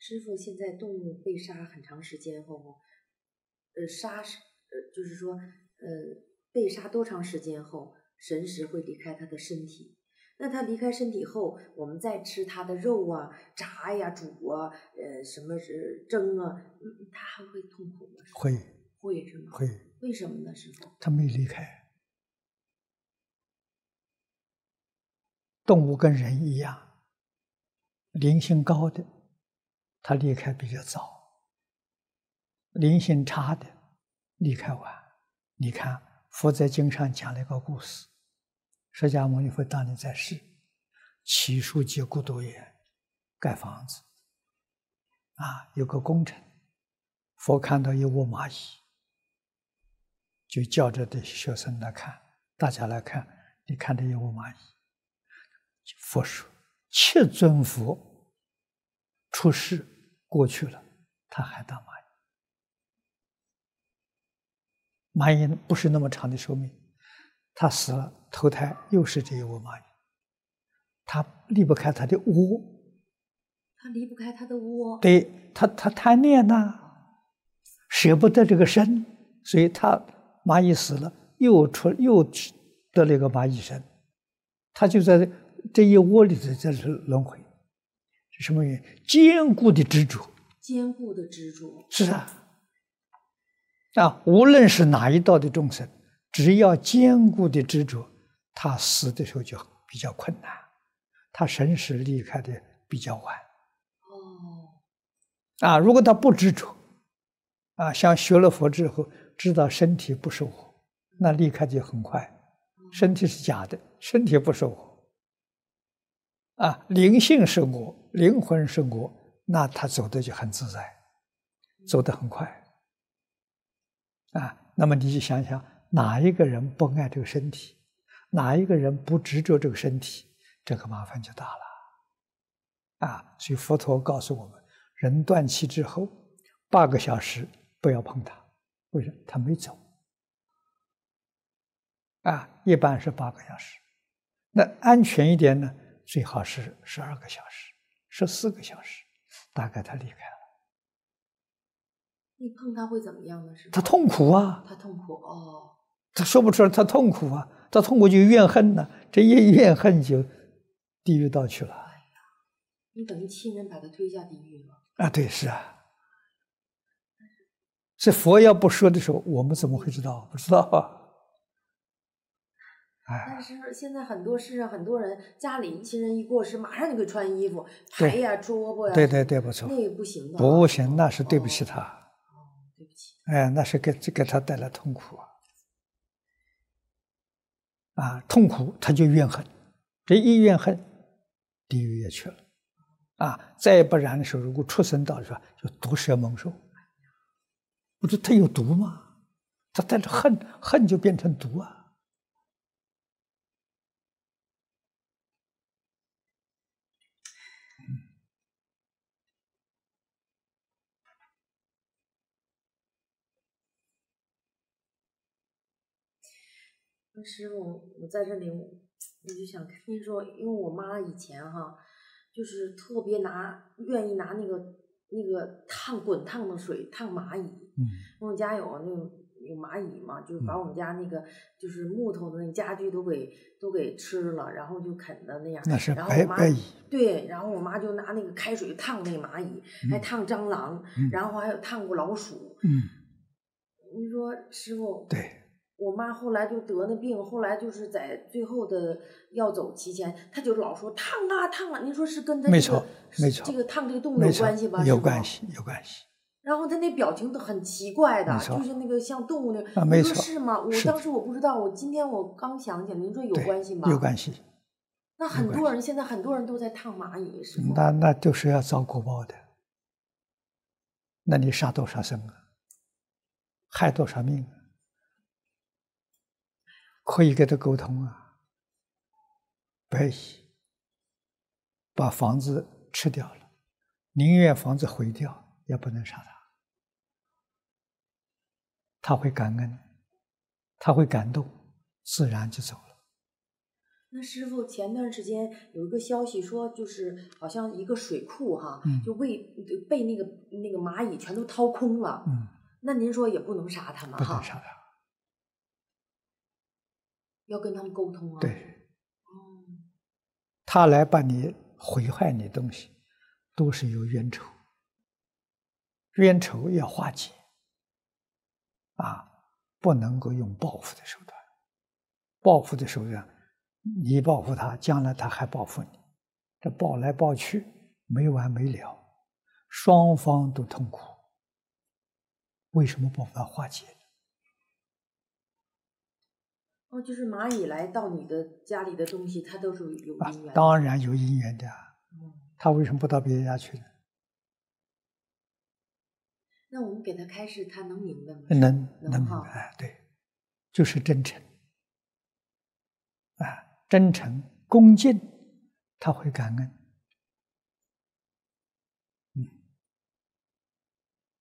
师傅，现在动物被杀很长时间后，呃，杀是呃，就是说，呃，被杀多长时间后，神识会离开他的身体？那他离开身体后，我们再吃他的肉啊，炸呀、煮啊，呃，什么是蒸啊，嗯他还会痛苦吗？会会是吗？会，为什么呢，师傅？他没离开。动物跟人一样，灵性高的，他离开比较早；灵性差的，离开晚。你看，佛在经上讲了一个故事：释迦牟尼佛当年在世，起树结孤独园，盖房子。啊，有个工程，佛看到一窝蚂蚁，就叫着的学生来看，大家来看，你看这一窝蚂蚁。佛说：“七尊佛出世过去了，他还当蚂蚁。蚂蚁不是那么长的寿命，他死了投胎又是这一窝蚂蚁，他离不开他的窝。他离不开他的窝。对他，他贪恋呐，舍不得这个身，所以他蚂蚁死了又出又得了一个蚂蚁身，他就在。”这一窝里头在是轮回，是什么原因？坚固的执着，坚固的执着是啊，啊，无论是哪一道的众生，只要坚固的执着，他死的时候就比较困难，他神识离开的比较晚。哦，啊，如果他不执着，啊，像学了佛之后知道身体不是我，那离开就很快。身体是假的，身体不是我。啊，灵性是我，灵魂是我，那他走的就很自在，走得很快。啊，那么你就想想，哪一个人不爱这个身体，哪一个人不执着这个身体，这个麻烦就大了。啊，所以佛陀告诉我们，人断气之后八个小时不要碰它，为什么？他没走。啊，一般是八个小时，那安全一点呢？最好是十二个小时，十四个小时，大概他离开了。你碰他会怎么样呢？是他痛苦啊！他痛苦哦。他说不出来，他痛苦啊！他痛苦就怨恨呢，这一怨恨就地狱道去了。哎呀，你等于亲人把他推下地狱了。啊，对，是啊。是佛要不说的时候，我们怎么会知道？不知道啊。但是现在很多世上很多人家里亲人一过世，马上就给穿衣服，牌呀、桌布呀。对对对，不错。那个不行的。不行，那是对不起他。哦，对不起。哎，那是给给他带来痛苦啊！啊，痛苦他就怨恨，这一怨恨，地狱也去了。啊，再不然的时候，如果出生到说就毒蛇猛兽，不是他有毒吗？他带着恨，恨就变成毒啊。师傅，我在这里，我就想跟你说，因为我妈以前哈，就是特别拿，愿意拿那个那个烫滚烫的水烫蚂蚁。嗯。我们家有那个有蚂蚁嘛，就是把我们家那个就是木头的那家具都给都给吃了，然后就啃的那样。那是白白蚁。对，然后我妈就拿那个开水烫那蚂蚁，还烫蟑螂，然后还有烫过老鼠。嗯。你说师傅。对。我妈后来就得那病，后来就是在最后的要走期间，她就老说烫啊烫啊。您说是跟她这个这个烫这个动物有关系吧？有关系，有关系。然后他那表情都很奇怪的，就是那个像动物那。啊，没错。是吗？我当时我不知道，我今天我刚想起来，您说有关系吗？有关系。那很多人现在很多人都在烫蚂蚁，是吗？那那就是要遭果报的。那你杀多少生啊？害多少命？可以跟他沟通啊，可以把房子吃掉了，宁愿房子毁掉，也不能杀他。他会感恩，他会感动，自然就走了。那师傅前段时间有一个消息说，就是好像一个水库哈，嗯就被被那个那个蚂蚁全都掏空了。嗯，那您说也不能杀他们哈不能，杀他。要跟他们沟通啊。，对，哦，他来把你毁坏你东西，都是有冤仇。冤仇要化解，啊，不能够用报复的手段。报复的手段，你报复他，将来他还报复你，这报来报去没完没了，双方都痛苦。为什么不把它化解？哦，就是蚂蚁来到你的家里的东西，它都是有啊因缘的。，当然有因缘的啊，嗯他为什么不到别人家去呢？那我们给他开示，他能明白吗？能能能明白，哎，对，就是真诚，啊，真诚恭敬，他会感恩。